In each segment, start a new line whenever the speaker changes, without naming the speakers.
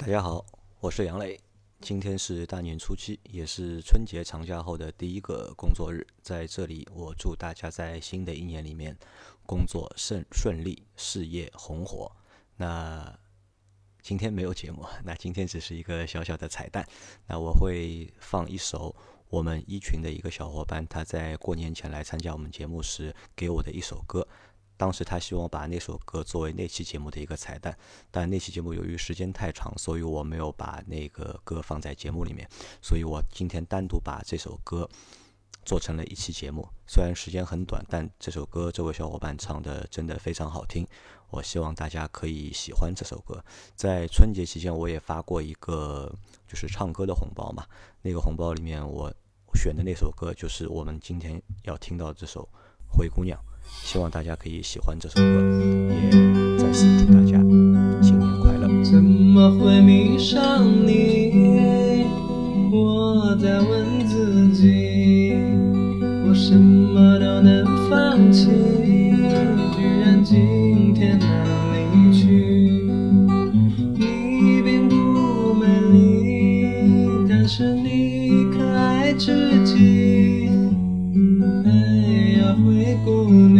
大家好，我是杨磊。今天是大年初七，也是春节长假后的第一个工作日。在这里，我祝大家在新的一年里面工作顺顺利，事业红火。那今天没有节目，那今天只是一个小小的彩蛋。那我会放一首我们一群的一个小伙伴他在过年前来参加我们节目时给我的一首歌。当时他希望把那首歌作为那期节目的一个彩蛋，但那期节目由于时间太长，所以我没有把那个歌放在节目里面。所以我今天单独把这首歌做成了一期节目。虽然时间很短，但这首歌这位小伙伴唱的真的非常好听。我希望大家可以喜欢这首歌。在春节期间，我也发过一个就是唱歌的红包嘛。那个红包里面我选的那首歌就是我们今天要听到这首《灰姑娘》。希望大家可以喜欢这首歌，也再次祝大家新年快乐。
怎么会迷上你？我在问自己，我什么都能放弃，居然今天难离去。你并不美丽，但是你可爱至极。哎呀，灰姑娘，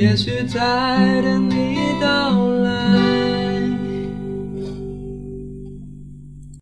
也许在等你。